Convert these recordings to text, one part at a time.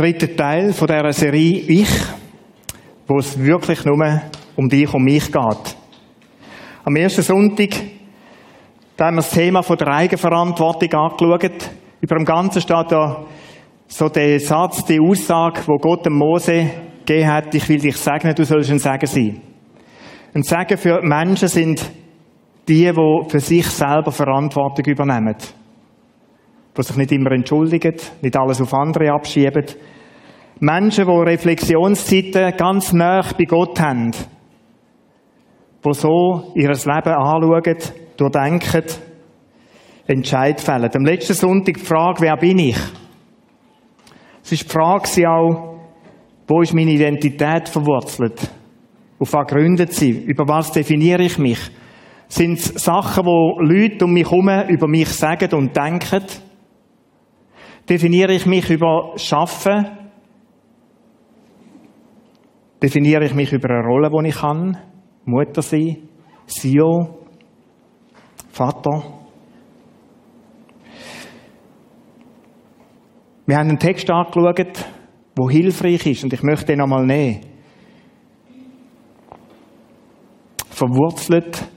dritter Teil von dieser Serie Ich, wo es wirklich nur um dich und mich geht. Am ersten Sonntag da haben wir das Thema von der Eigenverantwortung angeschaut. Über dem Ganzen steht da so der Satz, die Aussage, wo Gott dem Mose gegeben hat, ich will dich segnen, du sollst ein Segen sein. Ein Segen für Menschen sind die, die für sich selber Verantwortung übernehmen. Die sich nicht immer entschuldigen, nicht alles auf andere abschieben. Menschen, die Reflexionszeiten ganz nah bei Gott haben. Die so ihr Leben anschauen, durchdenken, Entscheid fällen. Am letzten Sonntag die Frage, wer bin ich? Es ist die Frage auch, wo ist meine Identität verwurzelt? Auf was gründet sie? Über was definiere ich mich? Sind es Sachen, wo Leute um mich herum über mich sagen und denken? Definiere ich mich über Schaffen? Definiere ich mich über eine Rolle, die ich kann? Mutter sein? CEO? Vater? Wir haben einen Text angeschaut, der hilfreich ist und ich möchte den nochmal nehmen. Verwurzelt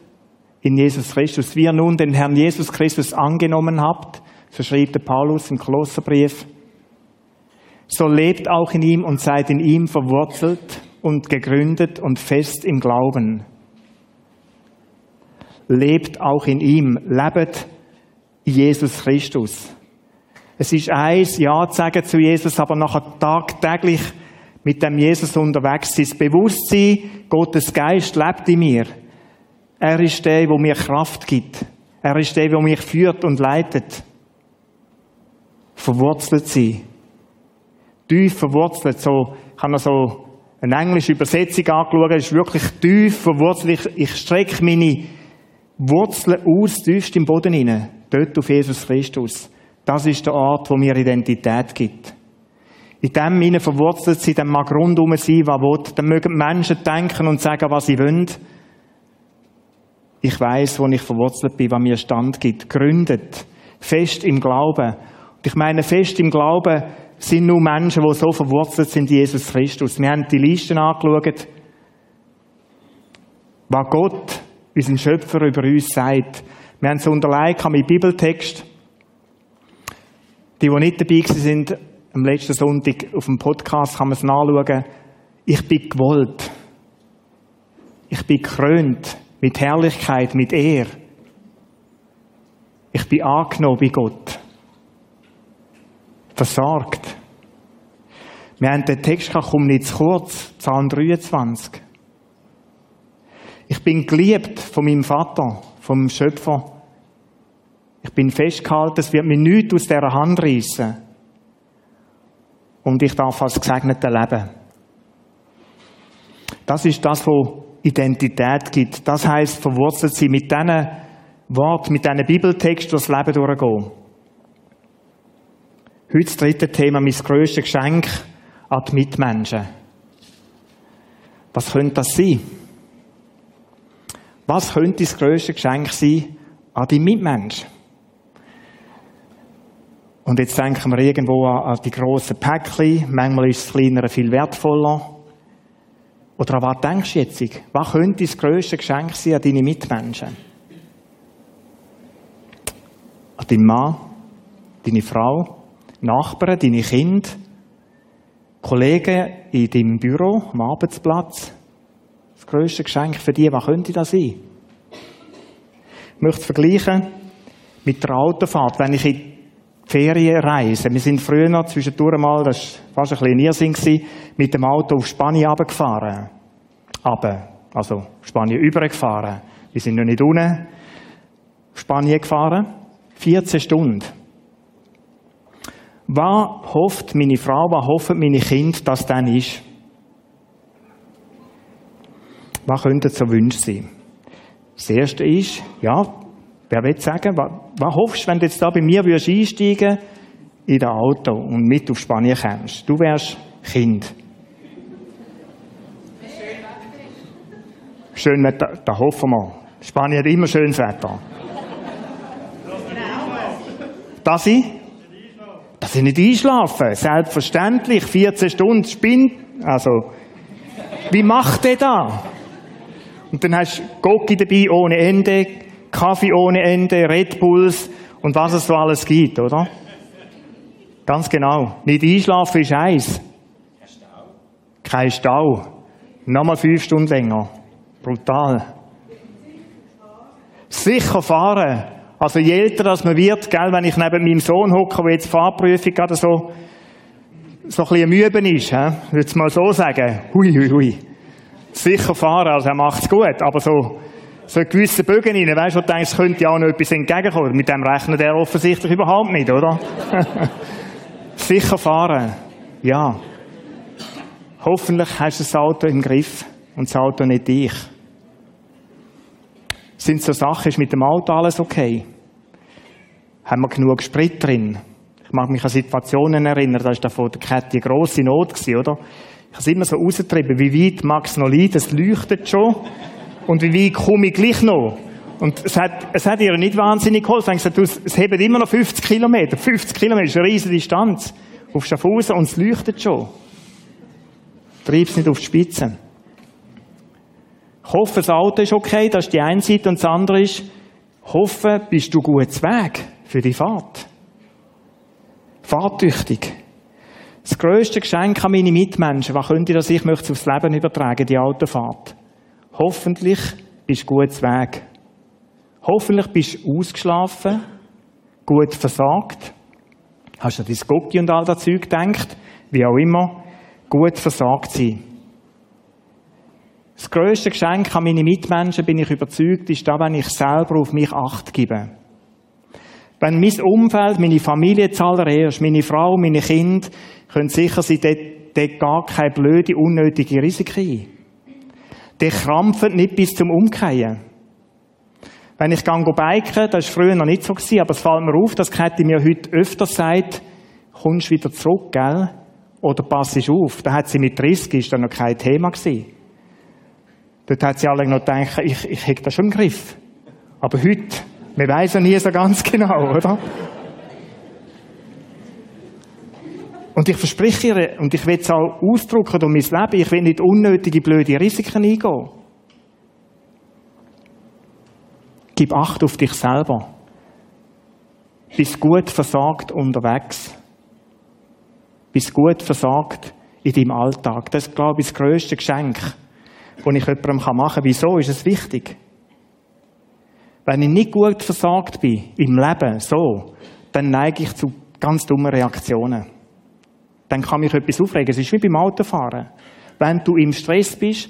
in Jesus Christus. Wie ihr nun den Herrn Jesus Christus angenommen habt, so schrieb der Paulus im Kolosserbrief, so lebt auch in ihm und seid in ihm verwurzelt und gegründet und fest im Glauben. Lebt auch in ihm, lebt Jesus Christus. Es ist eins, Ja zu sagen zu Jesus, aber nachher tagtäglich mit dem Jesus unterwegs sein. Bewusstsein, Gottes Geist lebt in mir. Er ist der, der mir Kraft gibt. Er ist der, der mich führt und leitet. Verwurzelt sein. Tief verwurzelt. So, habe noch so eine englische Übersetzung angeschaut. Es ist wirklich tief verwurzelt. Ich, ich strecke meine Wurzeln aus, tiefst im Boden hinein. Dort auf Jesus Christus. Das ist der Ort, wo mir Identität gibt. In dem hinein verwurzelt sie, dann mag rundum sein, was will. Dann mögen Menschen denken und sagen, was sie wollen. Ich weiß, wo ich verwurzelt bin, was mir Stand gibt. Gründet. Fest im Glauben. Und ich meine, fest im Glauben sind nur Menschen, die so verwurzelt sind in Jesus Christus. Wir haben die Listen angeschaut, was Gott, unser Schöpfer, über uns sagt. Wir haben es unterlegt mit Bibeltext. Die, die nicht dabei sind, am letzten Sonntag auf dem Podcast kann man es nachschauen. Ich bin gewollt. Ich bin gekrönt mit Herrlichkeit, mit Ehr. Ich bin angenommen bei Gott. Versorgt. Wir haben den Text, komm nicht zu kurz, Psalm 23. Ich bin geliebt von meinem Vater, vom Schöpfer. Ich bin festgehalten, es wird mir nichts aus dieser Hand reissen. Und ich darf als Gesegneter leben. Das ist das, was Identität gibt. Das heißt, verwurzelt sie mit diesen Worten, mit diesen Bibeltext durchs Leben durchgehen. Heute das dritte Thema, mein grösstes Geschenk an die Mitmenschen. Was könnte das sein? Was könnte das grösste Geschenk sein an die Mitmenschen? Und jetzt denken wir irgendwo an, die grossen Päckchen. Manchmal ist das Kleinere viel wertvoller. Oder an was denkst du jetzt? Was könnte das grösste Geschenk sein an deine Mitmenschen? An deinen Mann, deine Frau, Nachbarn, deine Kinder, Kollegen in deinem Büro, am Arbeitsplatz. Das grösste Geschenk für die, was könnte das sein? Ich möchte vergleichen mit der Autofahrt. Wenn ich in Ferienreise. Wir sind früher noch zwischendurch mal, das war fast ein bisschen Irrsinn, mit dem Auto auf Spanien runtergefahren. Aber, also Spanien übergefahren. Wir sind noch nicht unten Spanien gefahren. 14 Stunden. Was hofft meine Frau, was hoffen meine Kinder, dass dann ist? Was könnte so Wünsche sein? Das erste ist, ja, Wer will sagen, was, was hoffst du, wenn du jetzt da bei mir würdest einsteigen in das Auto und mit auf Spanien kommst? Du wärst Kind. Schön Wetter, da hoffen wir. Spanien hat immer schönes Wetter. Das ich? Das Dass ich nicht einschlafe. Selbstverständlich. 14 Stunden spinnt. Also, wie macht der da? Und dann hast du Gocki dabei ohne Ende, Kaffee ohne Ende, Red Bulls und was es so alles gibt, oder? Ganz genau. Nicht einschlafen ist eins. Kein Stau. Nochmal fünf Stunden länger. Brutal. Sicher fahren. Also je älter das man wird, gell, wenn ich neben meinem Sohn hocke, der jetzt Fahrprüfung gerade so, so ein bisschen müben ist, he, würde ich mal so sagen. Hui, hui, hui. Sicher fahren, also er macht's gut, aber so, so einen gewissen Bögen rein, weißt du, du denkst, es könnte ja auch noch etwas entgegenkommen. Mit dem rechnet er offensichtlich überhaupt nicht, oder? Sicher fahren. Ja. Hoffentlich hast du das Auto im Griff und das Auto nicht dich. Sind so Sachen, ist mit dem Auto alles okay? Haben wir genug Sprit drin? Ich mag mich an Situationen erinnern, da war da von der Kette eine grosse Not, gewesen, oder? Ich habe immer so rausgetrieben, wie weit mag es noch liegen, es leuchtet schon. Und wie weit komme ich gleich noch? Und es hat, es hat ihr nicht wahnsinnig geholfen. Ich gesagt, es hebt immer noch 50 Kilometer. 50 Kilometer ist eine riesige Distanz. Auf Schaffhausen und es leuchtet schon. Treib es nicht auf die Spitze. Ich hoffe, das Auto ist okay, das ist die eine Seite. Und das andere ist, hoffe, bist du gut Weg für die Fahrt. Fahrtüchtig. Das grösste Geschenk an meine Mitmenschen, was könnte das ich möchte aufs Leben übertragen, die Autofahrt. Hoffentlich bist du gut Weg. Hoffentlich bist du ausgeschlafen, gut versagt. Hast du an dein Gocki und all das Zeug gedacht? Wie auch immer. Gut versagt sein. Das grösste Geschenk an meine Mitmenschen, bin ich überzeugt, ist da, wenn ich selber auf mich Acht gebe. Wenn mein Umfeld, meine Familie zuallererst, meine Frau, meine Kinder, können sicher sein, dort, dort gar keine blöde, unnötige Risiken ein. Die krampfen nicht bis zum Umkehren. Wenn ich gehe biken, das war früher noch nicht so, gewesen, aber es fällt mir auf, dass Käthi mir heute öfter sagt, kommst wieder zurück, gell? Oder passest auf? Da hat sie mit 30, ist da noch kein Thema gewesen. Dort hat sie alle noch gedacht, ich, ich hätte das schon im Griff. Aber heute, wir weiss ja nie so ganz genau, oder? Und ich verspreche ihr, und ich will es auch ausdrücken durch mein Leben, ich will nicht unnötige, blöde Risiken eingehen. Gib Acht auf dich selber. Bist gut versagt unterwegs. Bist gut versagt in deinem Alltag. Das ist, glaube ich, das grösste Geschenk, das ich jemandem machen kann. Wieso ist es wichtig? Wenn ich nicht gut versagt bin im Leben, so, dann neige ich zu ganz dummen Reaktionen. Dann kann mich etwas aufregen. Es ist wie beim Autofahren. Wenn du im Stress bist,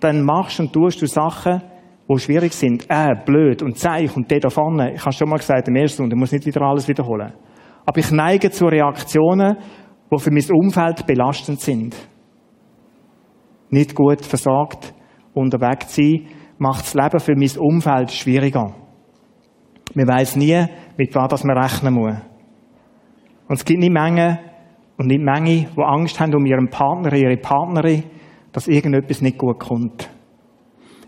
dann machst und tust du Sachen, die schwierig sind. Äh, blöd und zeig und der da vorne. Ich habe schon mal gesagt, im ersten Stunde, ich muss nicht wieder alles wiederholen. Aber ich neige zu Reaktionen, die für mein Umfeld belastend sind. Nicht gut versagt, unterwegs sein, macht das Leben für mein Umfeld schwieriger. Man weiß nie, mit was man rechnen muss. Und es gibt nicht Menge und nicht Menge, die Angst haben um ihren Partner, ihre Partnerin, dass irgendetwas nicht gut kommt.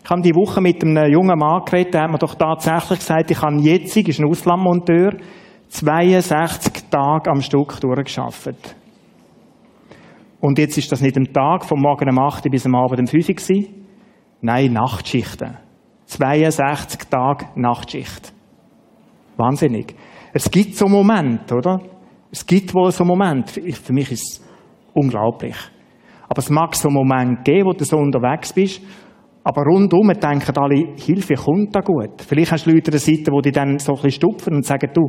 Ich habe die Woche mit einem jungen Mann geredet, der hat mir doch tatsächlich gesagt, ich habe jetzt, ist ein Auslandmonteur, 62 Tage am Stück durchgeschafft. Und jetzt ist das nicht am Tag, vom Morgen um 8 bis am Abend um 5 Uhr Nein, Nachtschichten. 62 Tage Nachtschicht. Wahnsinnig. Es gibt so Momente, oder? Es gibt wohl so Momente. Für mich ist es unglaublich. Aber es mag so Momente geben, wo du so unterwegs bist, aber rundum denken alle, Hilfe kommt da gut. Vielleicht hast du Leute an der Seite, die dich dann so ein bisschen stupfen und sagen, du,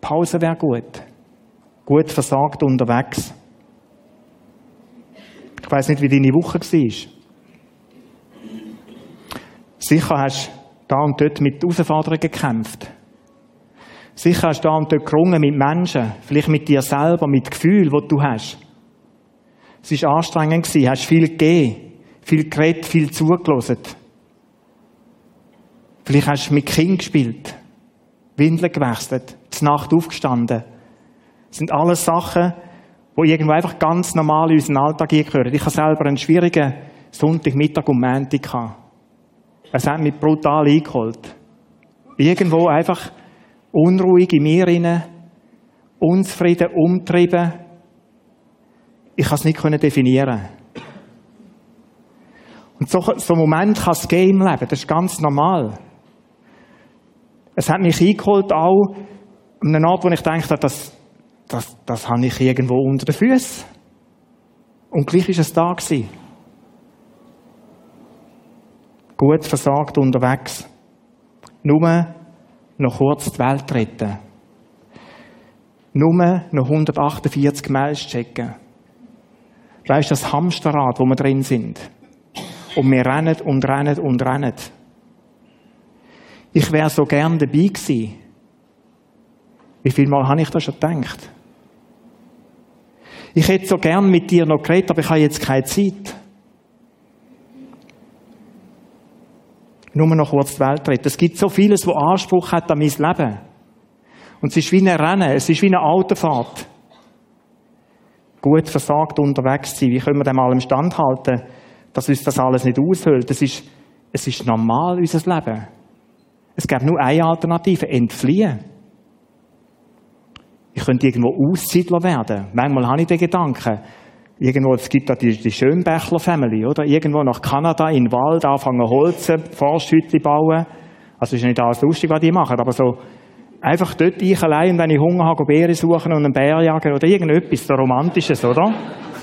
Pause wäre gut. Gut versagt unterwegs. Ich weiß nicht, wie deine Woche war. Sicher hast du da und dort mit Herausforderungen gekämpft. Sicher hast du da und dort gerungen mit Menschen, vielleicht mit dir selber, mit Gefühlen, die du hast. Es war anstrengend, du hast viel gegeben, viel geredet, viel zugelassen. Vielleicht hast du mit Kind gespielt, Windeln gewechselt, zur Nacht aufgestanden. Das sind alles Sachen, die irgendwo einfach ganz normal in unseren Alltag gehören. Ich habe selber einen schwierigen Sonntagmittag und Montag gehabt. Es hat mich brutal eingeholt. Irgendwo einfach unruhig in mir rein. unzufrieden, umtrieben. Ich kann es nicht definieren. Und so, so einen Moment kann es geben im Leben, das ist ganz normal. Es hat mich eingeholt auch an einem Ort, wo ich dachte, das, das, das habe ich irgendwo unter den Füßen. Und gleich ist es da gewesen. Gut versagt unterwegs. Nur noch kurz die Welt retten. Nur noch 148 Mails checken. Weißt du, das Hamsterrad, wo wir drin sind. Und wir rennen und rennen und rennen. Ich wäre so gern dabei gewesen. Wie viel Mal habe ich das schon gedacht? Ich hätte so gern mit dir noch geredet, aber ich habe jetzt keine Zeit. Nur noch kurz die Welt retten. Es gibt so vieles, wo Anspruch hat an mein Leben. Und es ist wie ein Rennen, es ist wie eine Autofahrt. Gut versagt unterwegs sein. Wie können wir dem mal im Stand halten, dass uns das alles nicht aushöhlt? Es ist, es ist normal, unser Leben. Es gibt nur eine Alternative, entfliehen. Ich könnte irgendwo Aussiedler werden. Manchmal habe ich den Gedanken. Irgendwo, es gibt da die, die Schönbächler Family, oder? Irgendwo nach Kanada, in den Wald, anfangen Holzen, Forsthütte bauen. Also ist nicht alles lustig, was die machen, aber so, einfach dort ich allein und wenn ich Hunger habe, Beeren suchen und einen Bär jagen oder irgendetwas, so Romantisches, oder?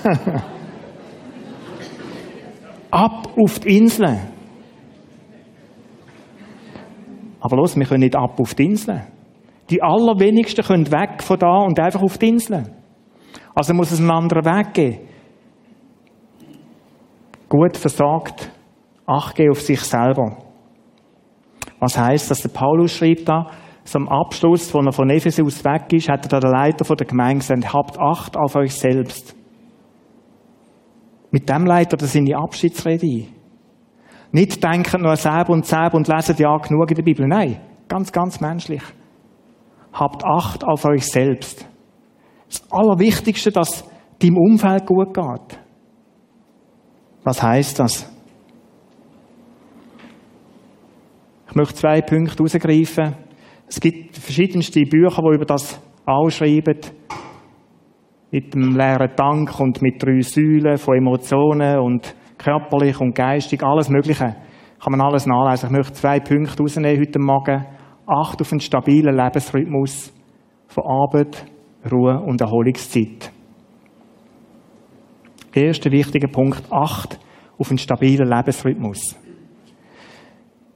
ab auf die Inseln. Aber los, wir können nicht ab auf die Inseln. Die allerwenigsten können weg von da und einfach auf die Inseln. Also muss es einen anderen Weg geben. Gut versagt, Acht auf sich selber. Was heißt, dass der Paulus schreibt da, am Abschluss, wo er von Ephesus weg ist, hat er da der Leiter der Gemeinde gesagt, habt Acht auf euch selbst. Mit dem Leiter das seine Abschiedsrede. Nicht denken nur selber und selber und lesen ja genug in der Bibel. Nein, ganz, ganz menschlich. Habt Acht auf euch selbst. Das Allerwichtigste, dass deinem Umfeld gut geht. Was heißt das? Ich möchte zwei Punkte herausgreifen. Es gibt verschiedenste Bücher, die über das ausschreiben. Mit dem leeren Tank und mit drei Säulen von Emotionen und körperlich und geistig, alles Mögliche. Kann man alles nachlesen. Ich möchte zwei Punkte rausnehmen heute Morgen. Acht auf einen stabilen Lebensrhythmus von Arbeit, Ruhe und Erholungszeit. Erster wichtiger Punkt, acht auf einen stabilen Lebensrhythmus.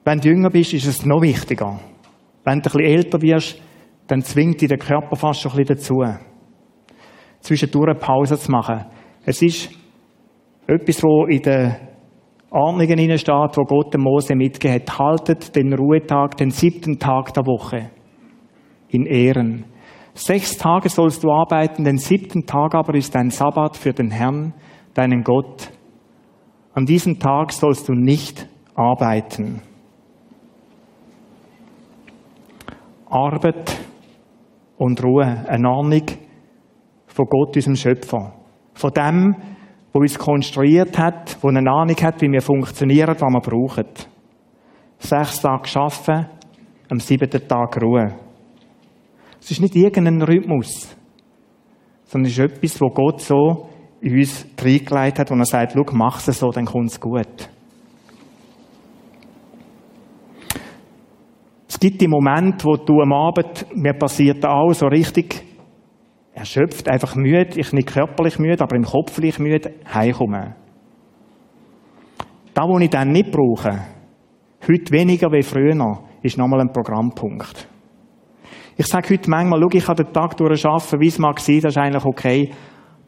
Wenn du jünger bist, ist es noch wichtiger. Wenn du ein bisschen älter wirst, dann zwingt dich der Körper fast schon ein bisschen dazu, zwischendurch eine Pause zu machen. Es ist etwas, wo in den Ordnungen steht, wo Gott dem Mose mitgegeben hat. Haltet den Ruhetag, den siebten Tag der Woche in Ehren. Sechs Tage sollst du arbeiten, den siebten Tag aber ist ein Sabbat für den Herrn, deinen Gott. An diesem Tag sollst du nicht arbeiten. Arbeit und Ruhe, eine Ahnung von Gott, unserem Schöpfer. Von dem, wo uns konstruiert hat, wo eine Ahnung hat, wie wir funktionieren, was wir brauchen. Sechs Tage arbeiten, am siebten Tag Ruhe. Es ist nicht irgendein Rhythmus, sondern es ist etwas, wo Gott so in uns reingelegt hat, wo er sagt, schau, mach es so, dann kommt es gut. Es gibt die Momente, wo du am Abend, mir passiert auch so richtig erschöpft, einfach müde, ich nicht körperlich müde, aber im Kopf vielleicht müde, heimkommen. Da, wo ich dann nicht brauche, heute weniger wie früher, ist nochmal ein Programmpunkt. Ich sage heute manchmal, schau, ich kann den Tag durcharbeiten, wie es mag sein, das ist eigentlich okay,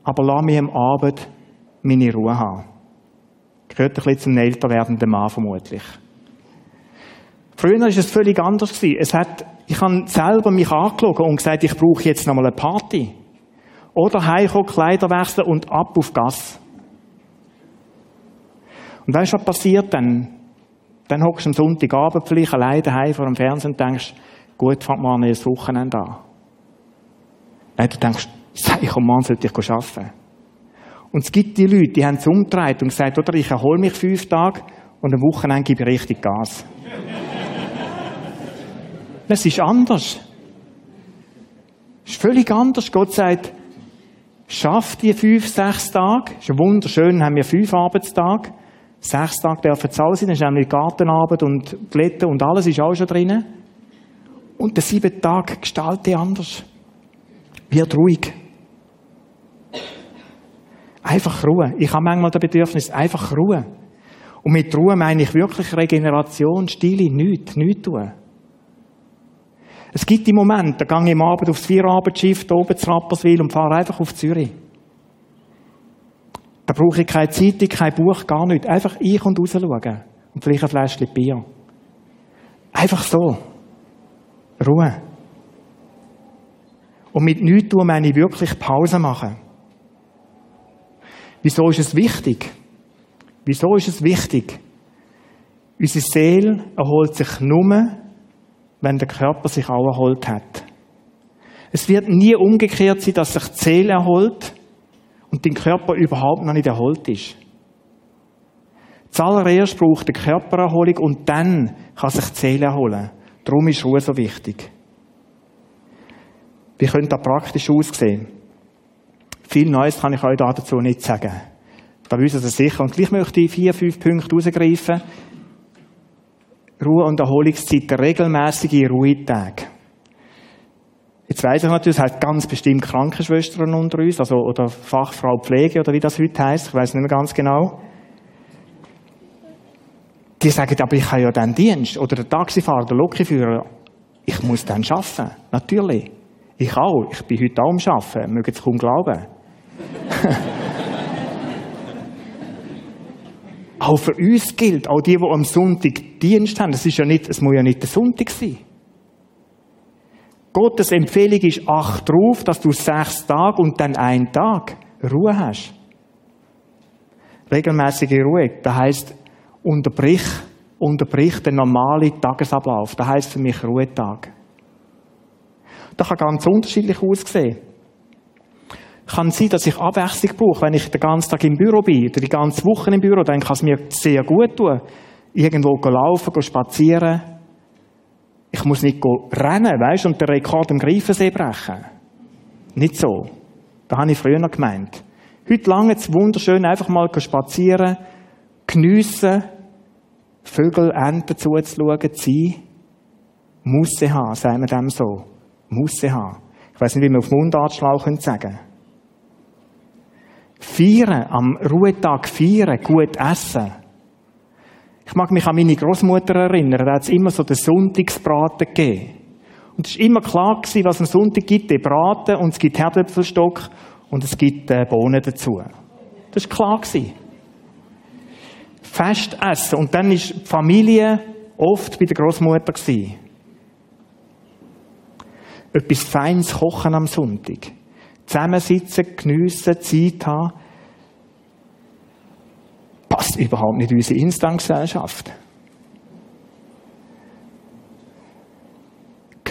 aber lass mich am Abend meine Ruhe haben. Gehört ein bisschen zum älter werdenden Mann vermutlich. Früher war es völlig anders. Es hat, ich habe selber mich angeschaut und gesagt, ich brauche jetzt nochmal eine Party. Oder heimkommen, Kleider wechseln und ab auf Gas. Und weißt du, was passiert dann? Dann hockst du am Sonntagabend vielleicht alleine daheim vor dem Fernsehen und denkst, gut, fängt mal ein Wochenende an. Nein, du denkst, sei ich, Mann, sollte ich arbeiten. Und es gibt die Leute, die haben es umgedreht und gesagt, oder ich erhole mich fünf Tage und am Wochenende gebe ich richtig Gas. Es ist anders. ist völlig anders. Gott sagt, schaff die fünf, sechs Tage. Ist ja wunderschön, haben wir fünf Arbeitstage. Sechs Tage dürfen Zahl sein, dann ist nämlich Gartenarbeit und Glätten und alles ist auch schon drinnen. Und der siebte Tag gestaltet anders. Wird ruhig. Einfach Ruhe. Ich habe manchmal das Bedürfnis, einfach Ruhe. Und mit Ruhe meine ich wirklich Regeneration, Stille, nichts, nichts tun. Es gibt die Momente, da gehe ich am Abend aufs Vierabendsschiff oben zu Rapperswil und fahre einfach auf Zürich. Da brauche ich keine Zeitung, kein Buch, gar nichts. Einfach ich und raus schauen. Und vielleicht ein Fläschchen Bier. Einfach so. Ruhe. Und mit nichts tun meine ich wirklich Pause machen. Wieso ist es wichtig? Wieso ist es wichtig? Unsere Seele erholt sich nur, wenn der Körper sich auch erholt hat. Es wird nie umgekehrt sein, dass sich die Seele erholt und dein Körper überhaupt noch nicht erholt ist. Zuallererst braucht der Körper Erholung und dann kann sich die Seele erholen. Darum ist Ruhe so wichtig. Wie könnte das praktisch aussehen? Viel Neues kann ich euch dazu nicht sagen. Da wissen Sie sicher. Und gleich möchte ich vier, fünf Punkte herausgreifen. Ruhe- und Erholungszeit, regelmäßige Ruhetage. Jetzt weiss ich natürlich, es hat ganz bestimmt Krankenschwestern unter uns, also, oder Fachfrau Pflege, oder wie das heute heisst. Ich weiss nicht mehr ganz genau. Die sagen, aber ich habe ja dann Dienst. Oder der Taxifahrer, der Lokführer, ich muss dann arbeiten. Natürlich. Ich auch. Ich bin heute auch am Arbeiten. Mögen Sie kaum glauben. auch für uns gilt, auch die, die am Sonntag Dienst haben, das ist ja nicht, es muss ja nicht der Sonntag sein. Gottes Empfehlung ist, acht drauf, dass du sechs Tage und dann einen Tag Ruhe hast. Regelmäßige Ruhe. Das heisst, unterbrich, unterbrich den normalen Tagesablauf. Das heisst für mich Ruhetag. Das kann ganz unterschiedlich aussehen kann sein, dass ich Abwechslung brauche. Wenn ich den ganzen Tag im Büro bin oder die ganze Woche im Büro, dann kann es mir sehr gut tun, irgendwo laufen, spazieren. Ich muss nicht rennen, weißt, und den Rekord im Greifensee brechen. Nicht so. Da habe ich früher noch gemeint. Heute lange es wunderschön, einfach mal spazieren, geniessen, Vögel, Enten zuzuschauen, zu sein. Musse haben, sagen wir dem so. Musse haben. Ich weiß nicht, wie man auf Mundartschlau sagen können. Feiern, am Ruhetag feiern, gut essen. Ich mag mich an meine Großmutter erinnern, da hat es immer so den Sonntagsbraten gegeben. Und es war immer klar, gewesen, was am Sonntag gibt, den Braten, und es gibt Herdöpfelstock, und es gibt äh, Bohnen dazu. Das war klar. Gewesen. Fest essen. Und dann war die Familie oft bei der Großmutter. Etwas Feines kochen am Sonntag zusammensitzen, geniessen, Zeit haben, passt überhaupt nicht in unsere Instantgesellschaft.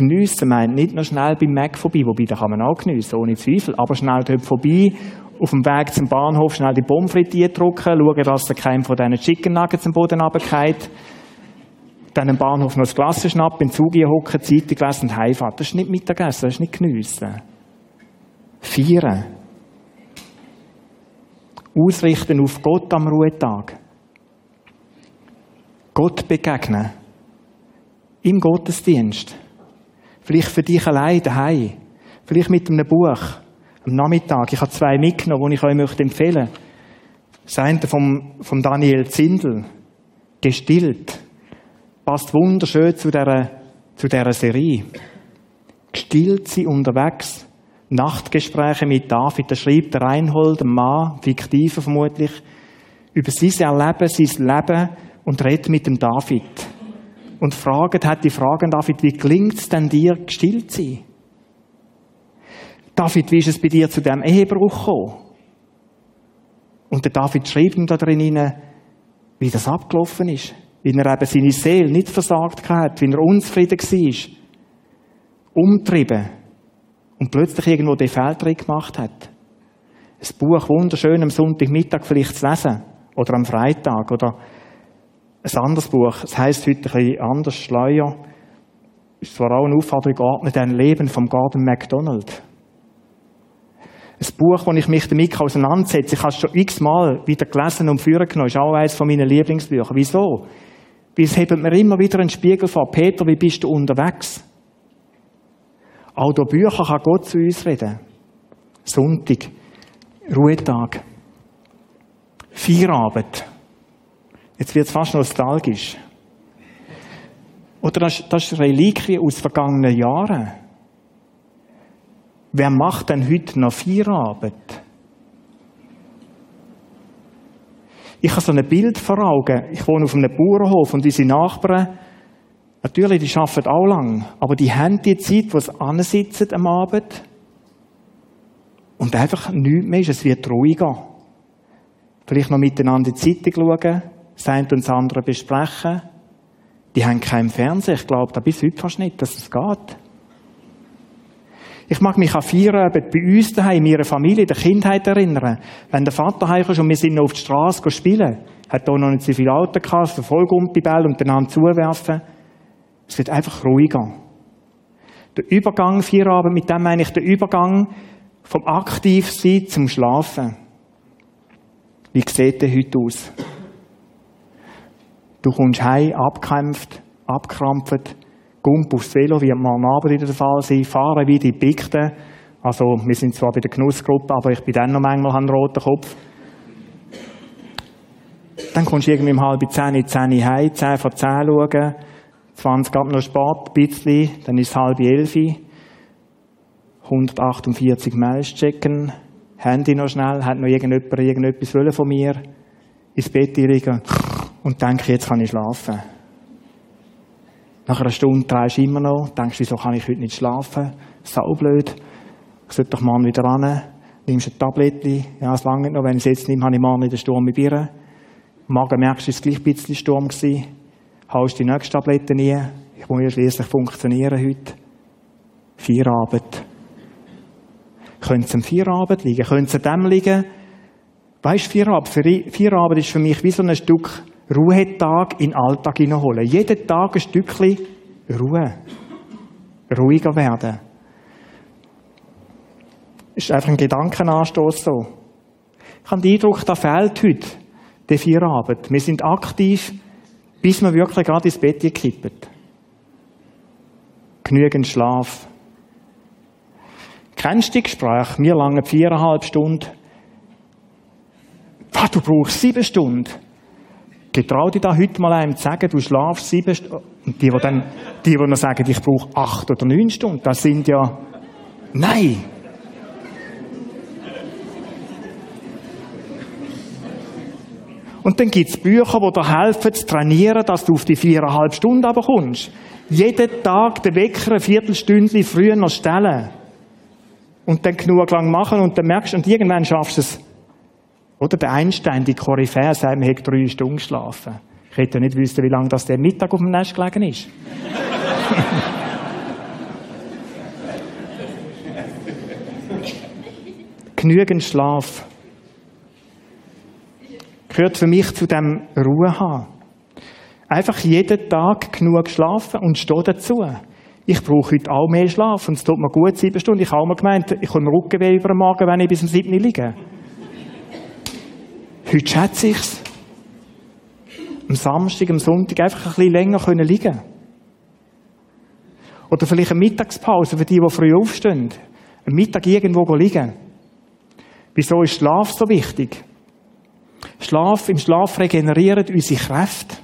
Geniessen meint nicht nur schnell beim Mac vorbei, wobei da kann man auch geniessen, ohne Zweifel, aber schnell dort vorbei, auf dem Weg zum Bahnhof schnell die Pommes frittiert drücken, schauen, dass da keinem von diesen Chicken Nuggets am Boden runterfällt, dann am Bahnhof noch das Glas schnappen, den Zug hocken, Zeitung lesen und heimfahren. Das ist nicht Mittagessen, das ist nicht geniessen feiern. Ausrichten auf Gott am Ruhetag. Gott begegnen. Im Gottesdienst. Vielleicht für dich allein daheim. Vielleicht mit einem Buch. Am Nachmittag. Ich habe zwei mitgenommen, die ich euch möchte empfehlen möchte. Das eine vom, Daniel Zindel. Gestillt. Passt wunderschön zu dieser, zu dieser Serie. Gestillt sie unterwegs. Nachtgespräche mit David. Da schreibt der Reinhold, ein Mann, fiktiver vermutlich, über sein Erleben, sein Leben und redet mit dem David. Und fragt, hat die Frage an David, wie gelingt es denn dir, gestillt zu sein? David, wie ist es bei dir zu dem Ehebruch gekommen? Und der David schreibt ihm da drin, wie das abgelaufen ist. Wie er eben seine Seele nicht versagt hat, wie er unzufrieden war. Umtrieben und plötzlich irgendwo den Fehltritt gemacht hat. Ein Buch wunderschön am Sonntagmittag vielleicht zu lesen. Oder am Freitag. Oder ein anderes Buch. Es heisst heute ein bisschen anders, Schleier. Ist zwar auch eine Aufforderung, ordne dein Leben vom Garten McDonald. Ein Buch, wo ich mich damit auseinandersetze. Ich habe es schon x-mal wieder gelesen und führen genommen. Ist auch eines von meinen Lieblingsbüchern. Wieso? Weil es hebt mir immer wieder einen Spiegel vor. Peter, wie bist du unterwegs? Auch durch Bücher kann Gott zu uns reden. Sonntag, Ruhetag, Feierabend. Jetzt wird es fast nostalgisch. Oder das, das ist Reliquie aus vergangenen Jahren. Wer macht denn heute noch Feierabend? Ich habe so ein Bild vor Augen. Ich wohne auf einem Bauernhof und unsere Nachbarn, natürlich, die arbeiten auch lang, aber die haben die Zeit, wo sie ansitzen am Abend und einfach nichts mehr ist. Es wird ruhiger. Vielleicht noch miteinander die Zeitung schauen, das eine und das andere besprechen. Die haben keinen Fernseher. Ich glaube da bis heute fast nicht, dass es geht. Ich mag mich an Feierabend bei uns daheim, in meiner Familie, in der Kindheit erinnern. Wenn der Vater heimkam und wir sind noch auf die Straße spielen, hat da noch nicht so viele Autos gehabt, so voll Gumpibell und den zuwerfen. Es wird einfach ruhiger. Der Übergang Feierabend, mit dem meine ich den Übergang vom Aktivsein zum Schlafen. Wie sieht der heute aus? Du kommst heim, abgekämpft, abgekrampft, Gump aufs Velo, wie am Abend wieder der Fall sein, fahren wie die Pikten. Also, wir sind zwar bei der Genussgruppe, aber ich bin dann noch manchmal einen roten Kopf. Dann kommst du irgendwie um halb zehn, zehn heim, zehn vor zehn schauen, 20 ab noch Sport, ein bisschen, dann ist es halb elf, 148 Mails checken, Handy noch schnell, hat noch irgendjemand irgendetwas von mir, ins Bett liegen und denke, jetzt kann ich schlafen. Nach einer Stunde drehst du immer noch, denkst, wieso kann ich heute nicht schlafen? Saublöd. Ich sollte doch morgen wieder ran. Nimmst ein Tablettchen. Ja, es lange noch. Wenn ich es jetzt nehme, habe ich morgen in den Sturm mit Bier. Morgen merkst du, es war gleich ein bisschen Sturm. Gewesen. Haust die nächste Tablette nie. Ich muss ja schließlich funktionieren heute. Feierabend. Können Sie am Feierabend liegen? Können Sie dem liegen? Weißt du, Feierabend, Feierabend ist für mich wie so ein Stück Ruhetag in den Alltag hineinholen. Jeden Tag ein Stückchen Ruhe. Ruhiger werden. Das ist einfach ein Gedankenanstoß so. Ich habe den Eindruck, da fehlt heute der Feierabend. Wir sind aktiv, bis wir wirklich gerade ins Bett kippen. Genügend Schlaf. Kennst du die Gespräche? Wir lange viereinhalb Stunden. Was, du brauchst sieben Stunden. Getrau dich da heute mal einem zu sagen, du schlafst sieben Stunden. Und die, die dann, die, die noch sagen, ich brauche acht oder neun Stunden, das sind ja, nein. Und dann gibt's Bücher, die dir helfen, zu trainieren, dass du auf die viereinhalb Stunden aber kommst. Jeden Tag den Wecker ein Viertelstündchen früher noch stellen. Und dann genug lang machen und dann merkst du, und irgendwann schaffst du es oder der Einstein, die Koryphäe, sagt, man hätte drei Stunden geschlafen. Ich hätte ja nicht wissen, wie lange das der Mittag auf dem Nest gelegen ist. Genügend Schlaf gehört für mich zu dem Ruhe haben. Einfach jeden Tag genug schlafen und stehe dazu. Ich brauche heute auch mehr Schlaf und es tut mir gut, sieben Stunden. Ich habe auch mal gemeint, ich komme Rückenweh über den Magen, wenn ich bis um sieben liege. Heute schätze ich es. Am Samstag, am Sonntag einfach ein bisschen länger können liegen Oder vielleicht eine Mittagspause für die, die früh aufstehen. Am Mittag irgendwo liegen. Wieso ist Schlaf so wichtig? Schlaf, im Schlaf regenerieren unsere Kräfte.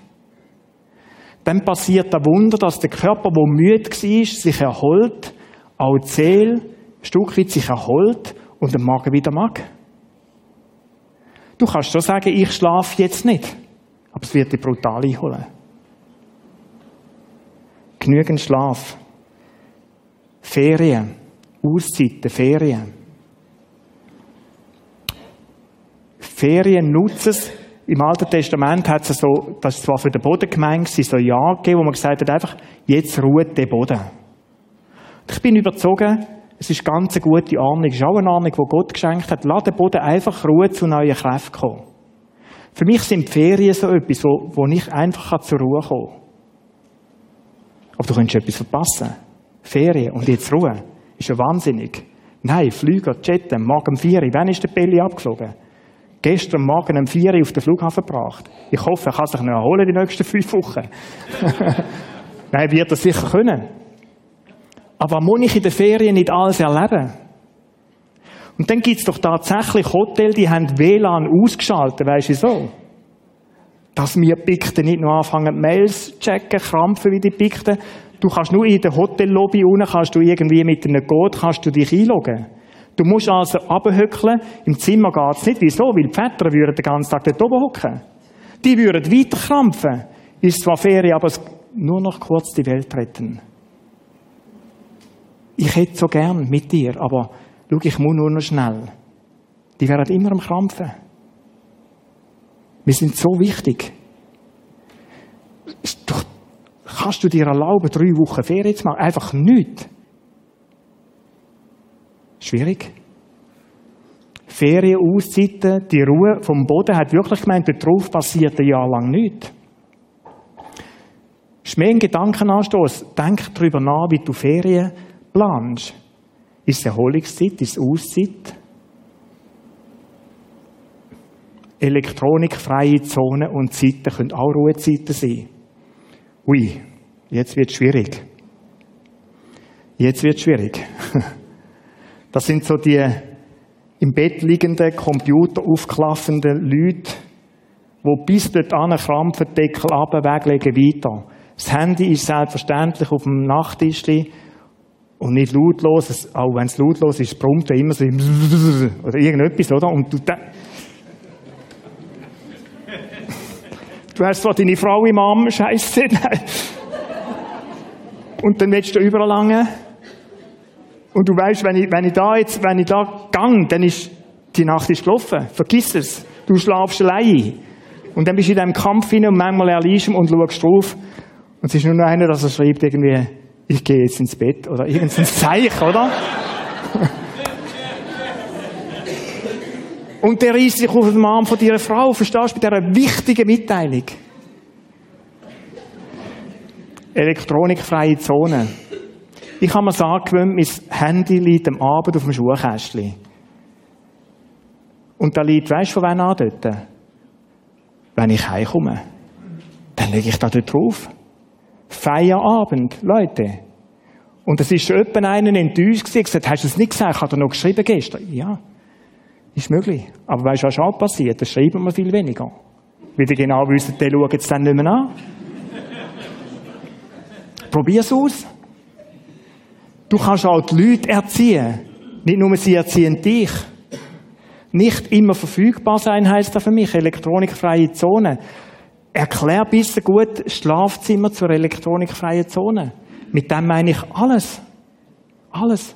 Dann passiert der Wunder, dass der Körper, der müde war, sich erholt, auch die Seele ein Stück weit sich erholt und der Magen wieder mag. Du kannst schon sagen, ich schlafe jetzt nicht. Aber es wird dich brutal einholen. Genügend Schlaf. Ferien. Auszeiten, Ferien. Ferien nutzen es. Im Alten Testament hat es so, das zwar für den Boden gemeint, so Ja gegeben, wo man gesagt hat, einfach, jetzt ruht der Boden. ich bin überzogen, es ist ganz eine gute Ahnung. Es ist auch eine Ahnung, die Gott geschenkt hat. Lass den Boden einfach Ruhe zu neuen Kräften kommen. Für mich sind Ferien so etwas, wo, wo ich einfach zur Ruhe kommen kann. Aber du könntest etwas verpassen. Ferien und jetzt Ruhe. Ist ja wahnsinnig. Nein, Flüger, Jetten, morgen um 4 Uhr. Wann ist der Belli abgeflogen? Gestern Morgen um 4 Uhr auf den Flughafen gebracht. Ich hoffe, er kann sich noch erholen die nächsten fünf Wochen. Nein, wird er sicher können. Aber muss ich in den Ferien nicht alles erleben? Und dann gibt's doch tatsächlich Hotels, die haben WLAN ausgeschaltet, weisst du so? Dass wir Pikten nicht noch anfangen, Mails zu checken, krampfen wie die Pikten. Du kannst nur in der Hotellobby unten, kannst du irgendwie mit einem Code, kannst du dich einloggen. Du musst also abhöckeln. Im Zimmer geht's nicht. Wieso? Weil die Väter würden den ganzen Tag dort oben hocken. Die würden weiter krampfen. Ist zwar Ferien, aber nur noch kurz die Welt retten. Ich hätte so gern mit dir, aber schau, ich muss nur noch schnell. Die werden immer am Krampfen. Wir sind so wichtig. Doch, kannst du dir erlauben, drei Wochen Ferien zu machen? Einfach nichts. Schwierig. Ferien, Auszeiten, die Ruhe vom Boden hat wirklich gemeint, darauf passiert ein Jahr lang nichts. Ist mir ein Gedankenanstoß. Denk darüber nach, wie du Ferien planst. Ist es Erholungszeit? Ist es Auszeit? Elektronikfreie Zonen und Zeiten können auch Ruhezeiten sein. Ui, jetzt wird es schwierig. Jetzt wird es schwierig. Das sind so die im Bett liegenden, Computer aufklaffenden Leute, die bis dort an krampfen, Deckel ab, weglegen, weiter. Das Handy ist selbstverständlich auf dem Nachttisch und nicht lautlos. Auch wenn es lautlos ist, brummt er immer so oder irgendetwas, oder? Und du, du hast zwar deine Frau im Arm, Scheiße. Und dann willst du überall lange. Und du weißt, wenn ich, wenn ich da jetzt, wenn ich da gang, dann ist, die Nacht ist gelaufen. Vergiss es. Du schlafst allein. Und dann bist du in diesem Kampf hin und manchmal erliest und schaust drauf. Und es ist nur noch einer, dass er schreibt irgendwie, ich gehe jetzt ins Bett oder irgendein Zeichen, oder? und der reißt sich auf den Arm von deiner Frau, verstehst du, bei dieser wichtigen Mitteilung. Elektronikfreie Zone. Ich habe mir sagen mein Handy liegt am Abend auf dem Schuhkästchen. Und da liegt, weißt du, von wann an dort? Wenn ich heimkomme. Dann lege ich da dort drauf. Feierabend, Leute. Und es ist schon jemand einen enttäuscht gewesen, gesagt, hast du es nicht gesagt? Hat er noch geschrieben gestern? Ja. Ist möglich. Aber weißt du, was auch passiert? Das schreiben wir viel weniger. Weil die genau wissen, die schauen jetzt dann nicht mehr an. Probier's aus. Du kannst auch die Leute erziehen. Nicht nur sie erziehen dich. Nicht immer verfügbar sein heißt das für mich. Elektronikfreie Zone. Erklär bisschen gut Schlafzimmer zur elektronikfreien Zone. Mit dem meine ich alles. Alles.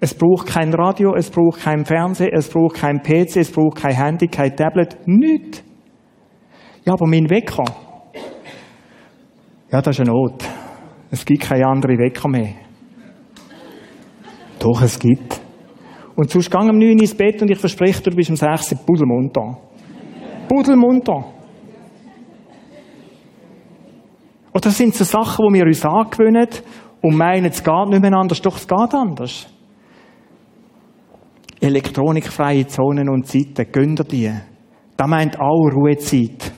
Es braucht kein Radio, es braucht kein Fernsehen, es braucht kein PC, es braucht kein Handy, kein Tablet, nichts. Ja, aber mein Wecker. Ja, das ist eine Not. Es gibt keine andere Wecker mehr. Doch, es gibt. Und sonst gang um 9 Uhr ins Bett und ich verspreche dir, du bist um 6 Uhr pudelmunter. Pudelmunter. Das sind so Sachen, die wir uns angewöhnen und meinen, es geht nicht mehr anders. Doch, es geht anders. Elektronikfreie Zonen und Zeiten, gönnt ihr die? Das meint auch Ruhezeit.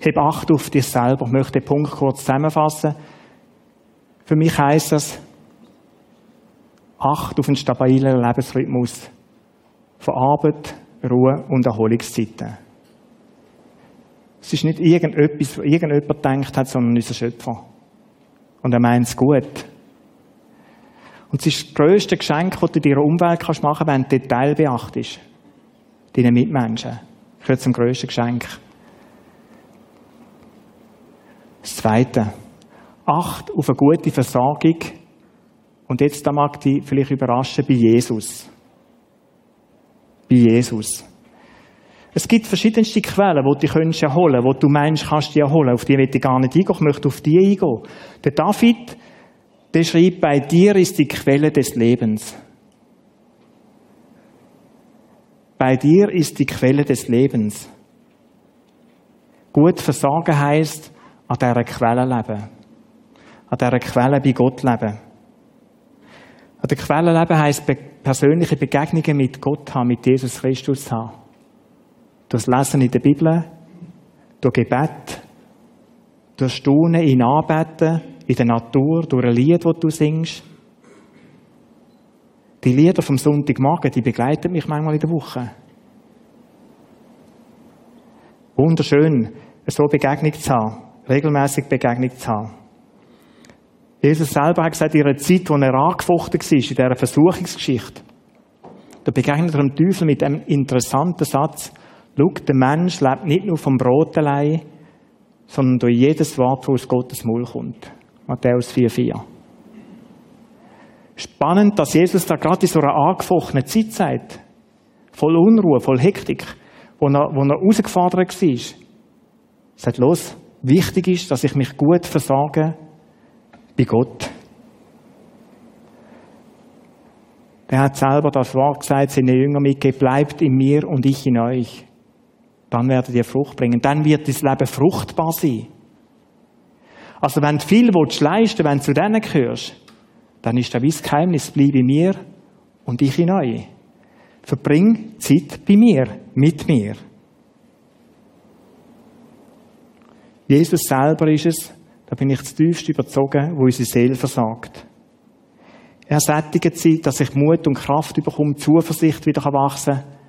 Heb Acht auf dich selber. Ich möchte den Punkt kurz zusammenfassen. Für mich heisst das, Acht auf einen stabilen Lebensrhythmus von Arbeit, Ruhe und Erholungszeiten. Es ist nicht irgendetwas, was irgendjemand gedacht hat, sondern unser Schöpfer. Und er meint es gut. Und es ist das grösste Geschenk, das du deiner Umwelt kannst machen kannst, wenn du Detail beachtest. Deine Mitmenschen. Ich würde zum grössten Geschenk. Das Zweite. Acht auf eine gute Versorgung. Und jetzt da mag dich vielleicht überraschen bei Jesus. Bei Jesus. Es gibt verschiedenste Quellen, wo du dich erholen wo du meinst, kannst du erholen. Auf die will ich gar nicht eingehen. Ich möchte auf die eingehen. Der David, der schreibt, bei dir ist die Quelle des Lebens. Bei dir ist die Quelle des Lebens. Gut versorgen heißt, an dieser Quelle leben. an dieser Quelle bei Gott leben. An der Quelle leben heisst persönliche Begegnungen mit Gott haben, mit Jesus Christus haben. Durch Lesen in der Bibel, durch Gebet, durch Staunen in Anbeten, in der Natur, durch ein Lied, das du singst. Die Lieder vom Sonntagmorgen, die begleiten mich manchmal in der Woche. Wunderschön, so Begegnung zu haben, regelmäßig Begegnung zu haben. Jesus selber hat gesagt, in einer Zeit, wo er angefochten war, in dieser Versuchungsgeschichte, da begegnet er dem Teufel mit einem interessanten Satz, schau, der Mensch lebt nicht nur vom Brot allein, sondern durch jedes Wort, das aus Gottes Maul kommt. Matthäus 4,4. Spannend, dass Jesus da gerade in so einer angefochtenen Zeit sagt, voll Unruhe, voll Hektik, wo er, wo er herausgefordert war, sagt, los, wichtig ist, dass ich mich gut versage bei Gott. Er hat selber das Wort gesagt, seine Jünger mitgegeben, bleibt in mir und ich in euch. Dann werdet ihr Frucht bringen. Dann wird das Leben fruchtbar sein. Also wenn du viel willst leisten, wenn du zu denen gehörst, dann ist das wie Geheimnis, bleib in mir und ich in euch. Verbring Zeit bei mir, mit mir. Jesus selber ist es, da bin ich zutiefst überzogen, wo unsere Seele versagt. Er sättigt sie, dass ich Mut und Kraft bekomme, Zuversicht wieder wachsen kann.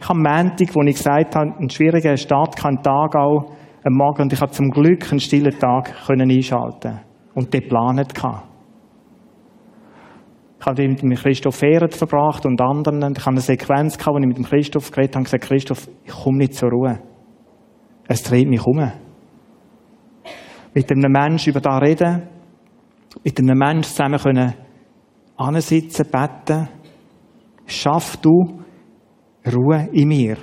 Ich habe am Montag, wo ich gesagt habe, einen schwierigen Start keinen Tag auch am Morgen und ich habe zum Glück einen stillen Tag können einschalten und den geplant gehabt. Ich habe mit dem Christoph Fehret verbracht und anderen. Ich habe eine Sequenz gehabt, wo ich mit dem Christoph geredet habe und gesagt, Christoph, ich komme nicht zur Ruhe. Es dreht mich um mit einem Menschen über das reden, mit einem Menschen zusammen können ansitzen, beten. Schaff du Ruhe in mir.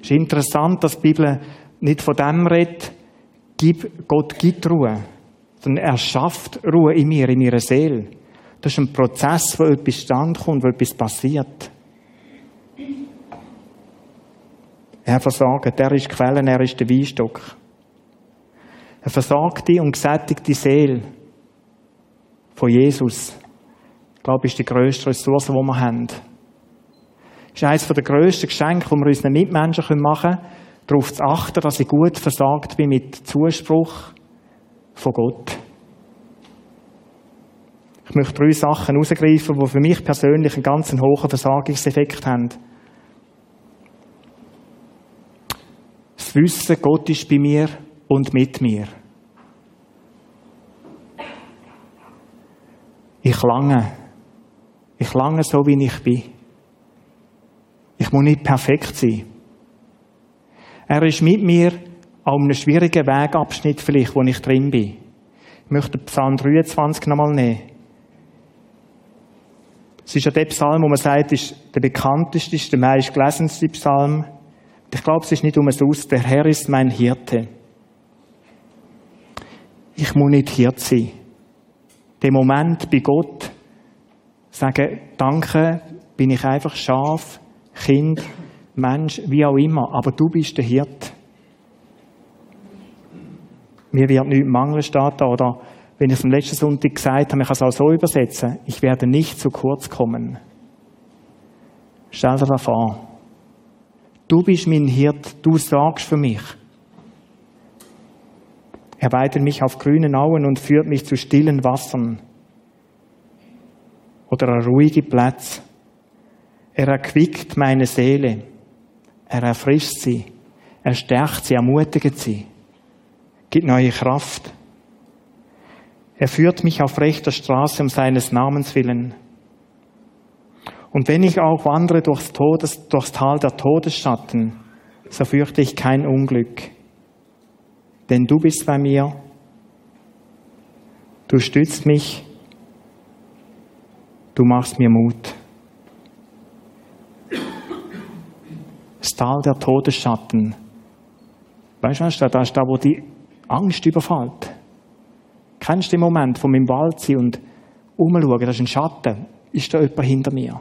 Es ist interessant, dass die Bibel nicht von dem redet, Gott gibt Ruhe, sondern er schafft Ruhe in mir, in meiner Seele. Das ist ein Prozess, wo etwas standkommt, wo etwas passiert. Er versagt, er ist die Quelle, er ist der Weinstock. Eine versagte und gesättigte Seele von Jesus, ich glaube, ist die grösste Ressource, die wir haben. Das ist eines der grössten Geschenke, die wir unseren Mitmenschen machen können, darauf zu achten, dass ich gut versagt bin mit Zuspruch von Gott. Ich möchte drei Sachen herausgreifen, die für mich persönlich einen ganz hohen Versagungseffekt haben. Das Wissen, Gott ist bei mir und mit mir. Ich lange. Ich lange so, wie ich bin. Ich muss nicht perfekt sein. Er ist mit mir an einem schwierigen Wegabschnitt vielleicht, wo ich drin bin. Ich möchte Psalm 23 nochmal nehmen. Es ist ja der Psalm, wo man sagt, ist der bekannteste, ist der meist gelesenste Psalm. Ich glaube, es ist nicht umsonst, der Herr ist mein Hirte ich muss nicht Hirt sein. Den Moment bei Gott sagen, danke, bin ich einfach Schaf, Kind, Mensch, wie auch immer, aber du bist der Hirt. Mir wird nichts mangeln, steht oder wenn ich es am letzten Sonntag gesagt habe, ich kann es auch so übersetzen, ich werde nicht zu kurz kommen. Stell dir das vor. Du bist mein Hirt, du sorgst für mich. Er weidet mich auf grünen Auen und führt mich zu stillen Wassern oder an ruhige Plätze. Er erquickt meine Seele. Er erfrischt sie. Er stärkt sie, ermutigt sie. Gibt neue Kraft. Er führt mich auf rechter Straße um seines Namens willen. Und wenn ich auch wandere durchs, Todes, durchs Tal der Todesschatten, so fürchte ich kein Unglück denn du bist bei mir. Du stützt mich. Du machst mir Mut. Das Tal der Todesschatten. Weißt du, was da ist da, wo die Angst überfällt. Kennst du den Moment, von meinem Wald sein und umschauen, das ist ein Schatten. Ist da jemand hinter mir?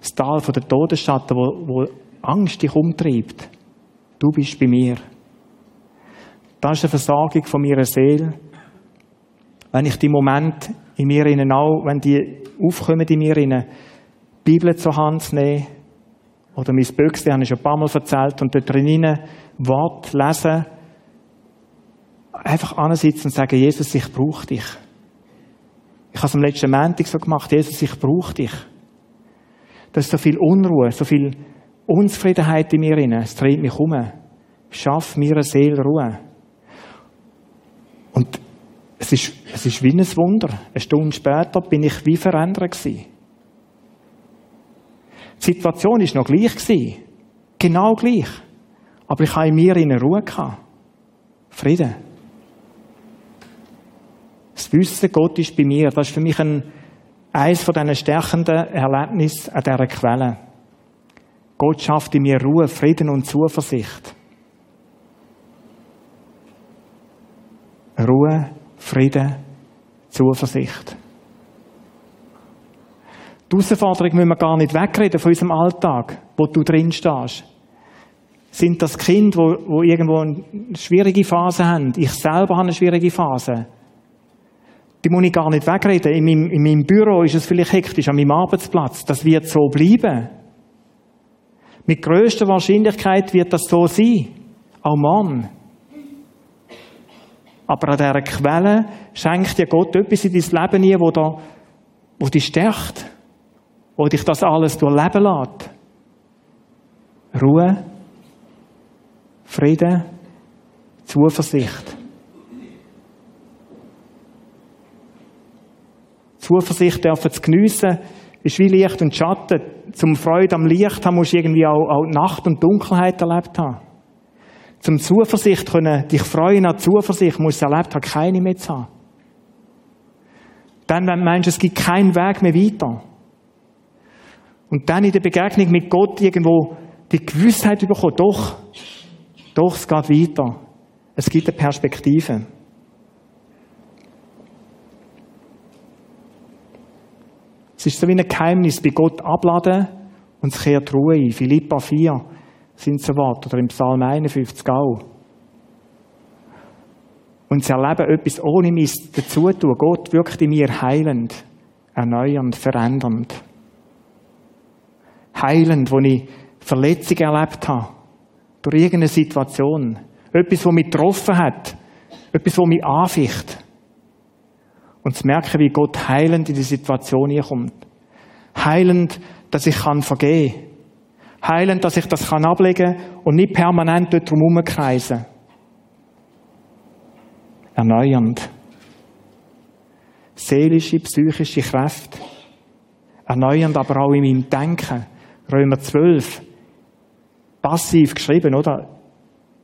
Das Tal der Todesschatten, wo, wo Angst dich umtreibt. Du bist bei mir. Das ist eine Versagung von meiner Seele. wenn ich die Momente in mir innen auch, wenn die aufkommen in mir innen, Bibel zur Hand nehmen, oder mein Büchse, habe ich schon ein paar Mal erzählt, und dort drinnen Wort lesen, einfach ansitzen und sagen, Jesus, ich brauche dich. Ich habe es am letzten Montag so gemacht, Jesus, ich brauche dich. Da ist so viel Unruhe, so viel Unzufriedenheit in mir drin. Es dreht mich um. Schaff mir eine Seele Ruhe. Und es ist, es ist wie ein Wunder. Eine Stunde später bin ich wie verändert gewesen. Die Situation ist noch gleich gewesen. Genau gleich. Aber ich habe in mir in Ruhe gehabt. Frieden. Das Wissen, Gott ist bei mir, das ist für mich ein, eines von diesen stärkenden Erlebnissen an dieser Quelle. Gott schafft in mir Ruhe, Frieden und Zuversicht. Ruhe, Frieden, Zuversicht. Die Herausforderung müssen wir gar nicht wegreden von unserem Alltag, wo du drin stehst. Sind das Kinder, wo, wo irgendwo eine schwierige Phase haben? Ich selber habe eine schwierige Phase. Die muss ich gar nicht wegreden. In meinem, in meinem Büro ist es vielleicht hektisch, an meinem Arbeitsplatz. Das wird so bleiben. Mit größter Wahrscheinlichkeit wird das so sein. Auch Mann. Aber an dieser Quelle schenkt dir Gott etwas in dein Leben nie, wo, da, wo dich stärkt wo dich das alles durchleben lässt. Ruhe, Frieden, Zuversicht. Zuversicht dürfen zu geniessen, ist wie Licht und Schatten. Zum Freude am Licht haben musst du irgendwie auch, auch Nacht und Dunkelheit erlebt haben. Zum Zuversicht können, dich freuen an Zuversicht, musst du erlebt haben, keine mehr zu haben. Dann, wenn du meinst, es gibt keinen Weg mehr weiter, und dann in der Begegnung mit Gott irgendwo die Gewissheit bekommen, doch, doch, es geht weiter. Es gibt eine Perspektive. Es ist so wie ein Geheimnis bei Gott abladen und es kehrt Ruhe ein. Philippa 4 sind so Worte, oder im Psalm 51 auch. Und sie erleben etwas ohne mich dazu tun. Gott wirkt in mir heilend, erneuernd, verändernd heilend, wo ich Verletzungen erlebt habe. Durch irgendeine Situation. Etwas, was mich getroffen hat. Etwas, was mich anficht. Und zu merken, wie Gott heilend in die Situation hier kommt. Heilend, dass ich kann vergehen. Heilend, dass ich das kann ablegen und nicht permanent dort drum herumkreisen. Erneuernd. Seelische, psychische Kräfte. Erneuernd aber auch in meinem Denken. Römer 12, passiv geschrieben, oder?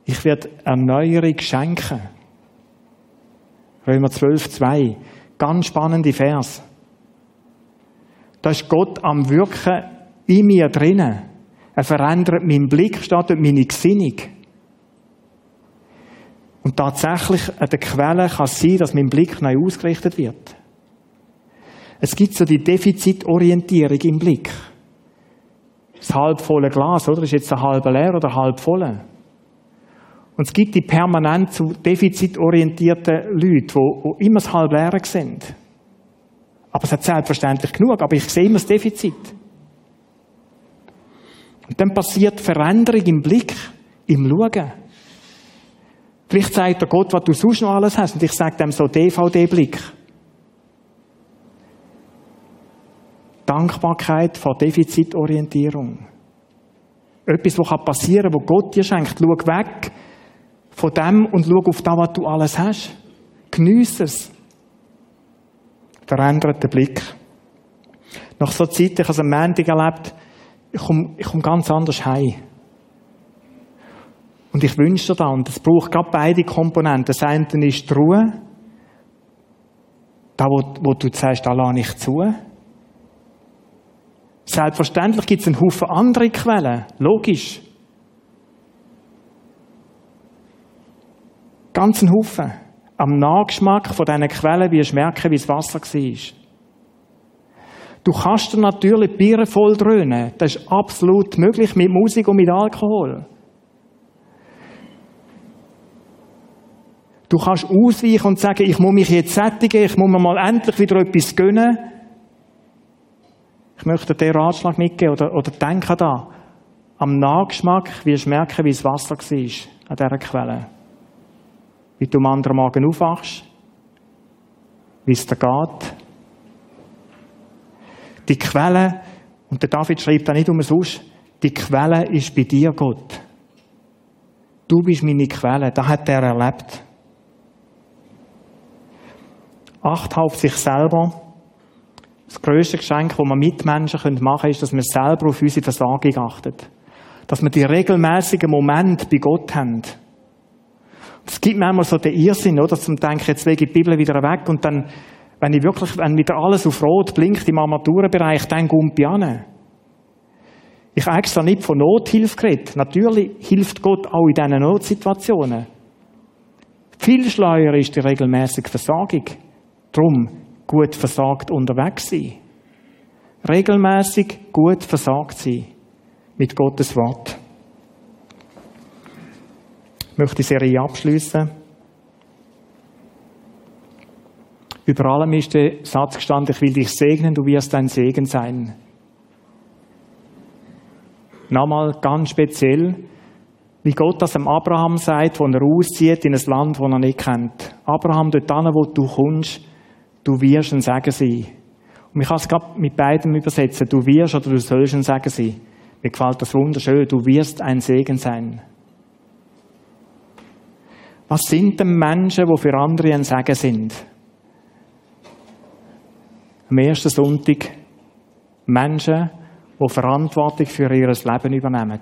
Ich werde Erneuerung schenken. Römer 12, 2. Ganz spannende Vers. Da ist Gott am Wirken in mir drinnen. Er verändert meinen Blick, statt meine Gesinnung. Und tatsächlich an der Quelle kann sein, dass mein Blick neu ausgerichtet wird. Es gibt so die Defizitorientierung im Blick das halb volle Glas, oder? Ist jetzt ein halb leer oder halb voll? Und es gibt die permanent zu defizitorientierten Leute, die, die immer das halb leer sind. Aber es hat selbstverständlich genug, aber ich sehe immer das Defizit. Und dann passiert Veränderung im Blick, im Schauen. Vielleicht sagt der Gott, was du sonst noch alles hast, und ich sage dem so DVD-Blick. Dankbarkeit vor Defizitorientierung. Etwas, was passieren kann, was Gott dir schenkt. Schau weg von dem und schau auf das, was du alles hast. Geniesse es. Verändert den Blick. Nach so Zeit, ich habe es am Montag erlebt, ich komme, ich komme ganz anders heim. Und ich wünsche dir das, und es braucht gerade beide Komponenten. Das eine ist die Ruhe, da wo, wo du sagst, da lasse ich zu. Selbstverständlich gibt es einen Haufen andere Quellen. Logisch. Ganz einen Haufen. Am Nachgeschmack von diesen Quellen wirst du merken, wie das Wasser war. Du kannst dir natürlich Bier voll dröhnen. Das ist absolut möglich mit Musik und mit Alkohol. Du kannst ausweichen und sagen, ich muss mich jetzt sättigen, ich muss mir mal endlich wieder etwas gönnen. Ich möchte dir Ratschlag mitgeben oder, oder denke da. Am Nachgeschmack wirst du merken, wie das Wasser war an dieser Quelle. Wie du am anderen Morgen aufwachst, wie es dir geht. Die Quelle, und der David schreibt da nicht umsonst, die Quelle ist bei dir, Gott. Du bist meine Quelle, das hat er erlebt. Acht auf sich selber. Das grösste Geschenk, das wir Mitmenschen machen können, ist, dass wir selber auf unsere Versagung achten. Dass wir die regelmäßigen Momente bei Gott haben. Es gibt manchmal so den Irrsinn, oder? Zum Denken, jetzt lege ich die Bibel wieder weg und dann, wenn ich wirklich, wenn wieder alles auf Rot blinkt im Armaturenbereich, dann kommt ich an. Ich habe extra nicht von Nothilfe geredet. Natürlich hilft Gott auch in diesen Notsituationen. Viel schleuer ist die regelmäßige Versagung. Drum gut versagt unterwegs sein. Regelmäßig gut versagt sein. Mit Gottes Wort. Ich möchte die Serie abschließen. Über allem ist der Satz gestanden, ich will dich segnen, du wirst ein Segen sein. Nochmal ganz speziell, wie Gott das dem Abraham sagt, wo er auszieht in ein Land, das er nicht kennt. Abraham, dort hin, wo du kommst, du wirst ein Segen sein. Und ich kann es gerade mit beidem übersetzen. Du wirst oder du sollst ein Segen sein. Mir gefällt das wunderschön. Du wirst ein Segen sein. Was sind denn Menschen, die für andere ein Segen sind? Am ersten Sonntag Menschen, die Verantwortung für ihr Leben übernehmen.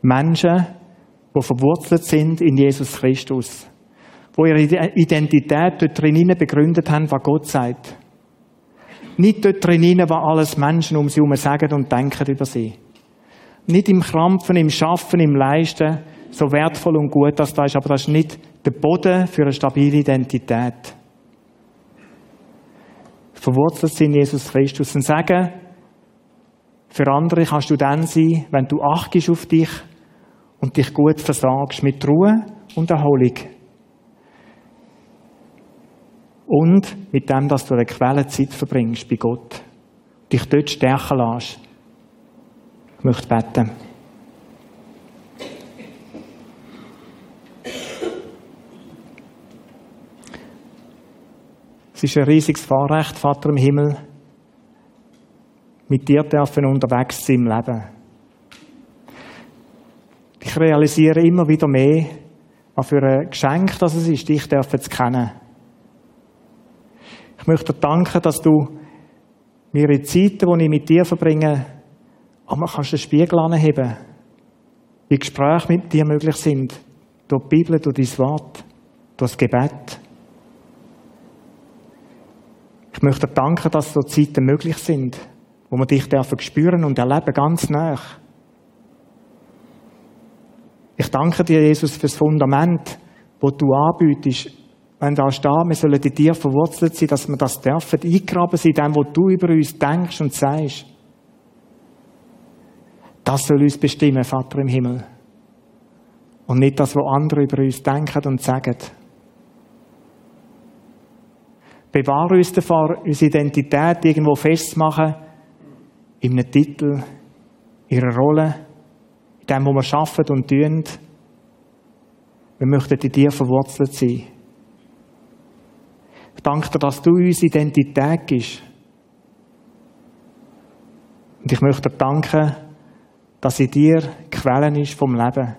Menschen, die verwurzelt sind in Jesus Christus, wo ihre Identität dort drinnen begründet haben, was Gott sagt. Nicht dort drinnen, was alles Menschen um sie herum sagen und denken über sie. Nicht im Krampfen, im Schaffen, im Leisten, so wertvoll und gut das da ist, aber das ist nicht der Boden für eine stabile Identität verwurzelt sind in Jesus Christus und sagen, für andere kannst du dann sein, wenn du achtest auf dich und dich gut versagst mit Ruhe und Erholung. Und mit dem, dass du eine Quelle Zeit verbringst bei Gott. Dich dort stärken lässt. Ich möchte beten. Es ist ein riesiges Vorrecht, Vater im Himmel, mit dir dürfen unterwegs sein im Leben. Ich realisiere immer wieder mehr, was für ein Geschenk das es ist, dich zu kennen. Ich möchte dir danken, dass du mir in Zeiten, die ich mit dir verbringe, auch mal kannst den Spiegel anheben. Wie Gespräche mit dir möglich sind. Durch die Bibel, durch dein Wort, durch das Gebet. Ich möchte dir danken, dass so Zeiten möglich sind, wo wir dich spüren und erleben ganz nah. Ich danke dir, Jesus, für das Fundament, wo du anbietest, wenn da steht, wir sollen in dir verwurzelt sein, dass wir das dürfen, eingraben sein, dem, was du über uns denkst und sagst. Das soll uns bestimmen, Vater im Himmel. Und nicht das, was andere über uns denken und sagen. Bewahre uns davor, unsere Identität irgendwo festzumachen, in einem Titel, in einer Rolle, dem, wo wir arbeiten und tun. Wir möchten in dir verwurzelt sein. Ich danke dir, dass du uns Identität gibst. Und ich möchte dir danken, dass in dir Quellen ist vom Leben.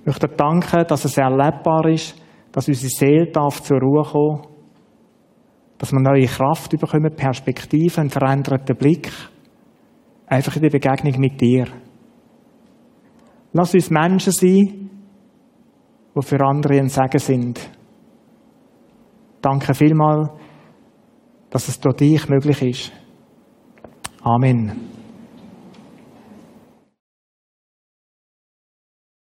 Ich möchte dir danken, dass es erlebbar ist, dass unsere Seele darf zur Ruhe kommen, dass wir neue Kraft bekommen, Perspektive, einen veränderten Blick, einfach in der Begegnung mit dir. Lass uns Menschen sein, die für andere ein Segen sind. Danke vielmals, dass es durch dich möglich ist. Amen.